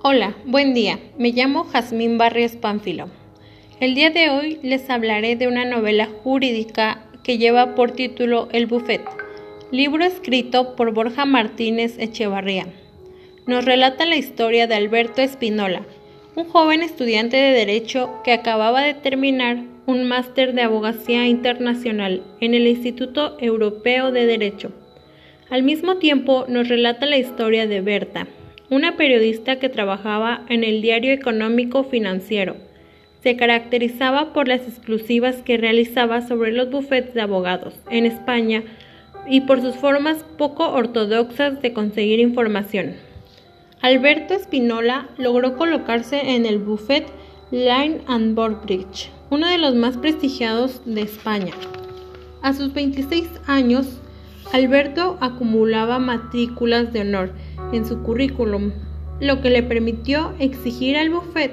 Hola, buen día. Me llamo Jazmín Barrios Pánfilo. El día de hoy les hablaré de una novela jurídica que lleva por título El Buffet, libro escrito por Borja Martínez Echevarría. Nos relata la historia de Alberto Espinola, un joven estudiante de Derecho que acababa de terminar un máster de abogacía internacional en el Instituto Europeo de Derecho. Al mismo tiempo nos relata la historia de Berta, una periodista que trabajaba en el diario económico financiero. Se caracterizaba por las exclusivas que realizaba sobre los bufetes de abogados en España y por sus formas poco ortodoxas de conseguir información. Alberto Espinola logró colocarse en el buffet Line and Board Bridge, uno de los más prestigiados de España. A sus 26 años, Alberto acumulaba matrículas de honor en su currículum, lo que le permitió exigir al buffet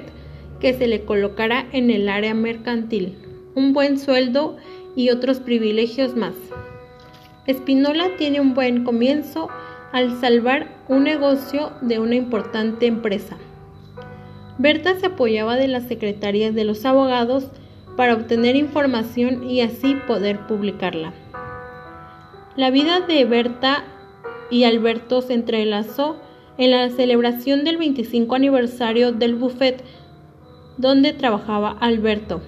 que se le colocara en el área mercantil, un buen sueldo y otros privilegios más. Espinola tiene un buen comienzo al salvar un negocio de una importante empresa. Berta se apoyaba de las secretarías de los abogados para obtener información y así poder publicarla. La vida de Berta y Alberto se entrelazó en la celebración del 25 aniversario del buffet donde trabajaba Alberto.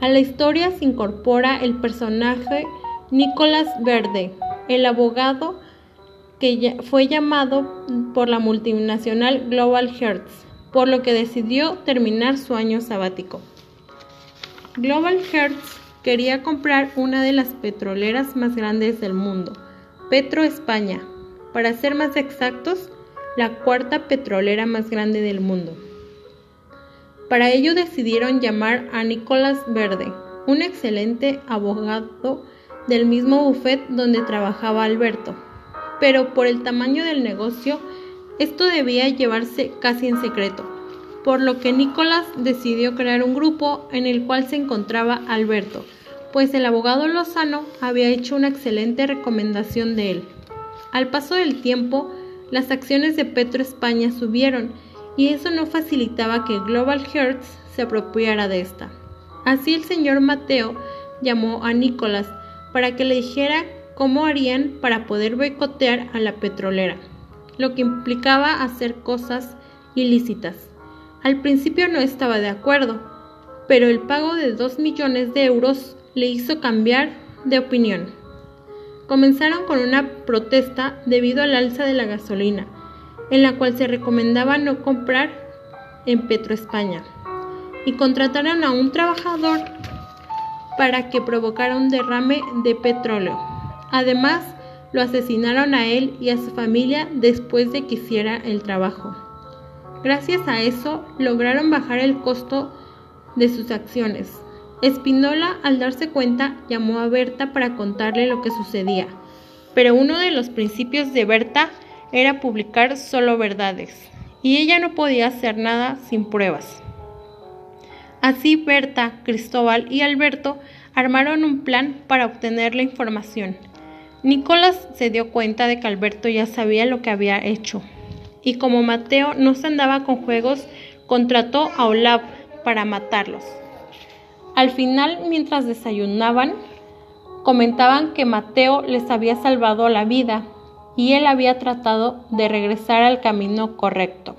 A la historia se incorpora el personaje Nicolás Verde, el abogado que fue llamado por la multinacional Global Hertz, por lo que decidió terminar su año sabático. Global Hertz quería comprar una de las petroleras más grandes del mundo, Petro España, para ser más exactos, la cuarta petrolera más grande del mundo. Para ello decidieron llamar a Nicolás Verde, un excelente abogado del mismo buffet donde trabajaba Alberto. Pero por el tamaño del negocio, esto debía llevarse casi en secreto, por lo que Nicolás decidió crear un grupo en el cual se encontraba Alberto, pues el abogado Lozano había hecho una excelente recomendación de él. Al paso del tiempo, las acciones de Petro España subieron y eso no facilitaba que Global Hertz se apropiara de esta. Así el señor Mateo llamó a Nicolás para que le dijera cómo harían para poder boicotear a la petrolera, lo que implicaba hacer cosas ilícitas. Al principio no estaba de acuerdo, pero el pago de 2 millones de euros le hizo cambiar de opinión. Comenzaron con una protesta debido al alza de la gasolina, en la cual se recomendaba no comprar en Petroespaña, y contrataron a un trabajador para que provocara un derrame de petróleo. Además, lo asesinaron a él y a su familia después de que hiciera el trabajo. Gracias a eso, lograron bajar el costo de sus acciones. Espinola, al darse cuenta, llamó a Berta para contarle lo que sucedía, pero uno de los principios de Berta era publicar solo verdades, y ella no podía hacer nada sin pruebas. Así Berta, Cristóbal y Alberto armaron un plan para obtener la información. Nicolás se dio cuenta de que Alberto ya sabía lo que había hecho, y como Mateo no se andaba con juegos, contrató a Olaf para matarlos. Al final, mientras desayunaban, comentaban que Mateo les había salvado la vida y él había tratado de regresar al camino correcto.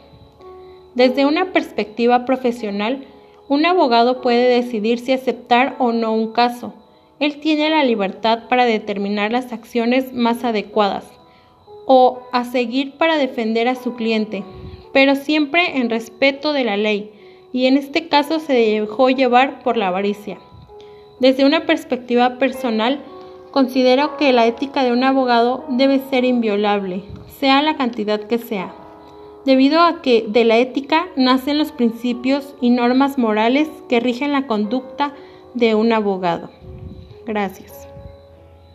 Desde una perspectiva profesional, un abogado puede decidir si aceptar o no un caso. Él tiene la libertad para determinar las acciones más adecuadas o a seguir para defender a su cliente, pero siempre en respeto de la ley y en este caso se dejó llevar por la avaricia. Desde una perspectiva personal, considero que la ética de un abogado debe ser inviolable, sea la cantidad que sea, debido a que de la ética nacen los principios y normas morales que rigen la conducta de un abogado. Gracias.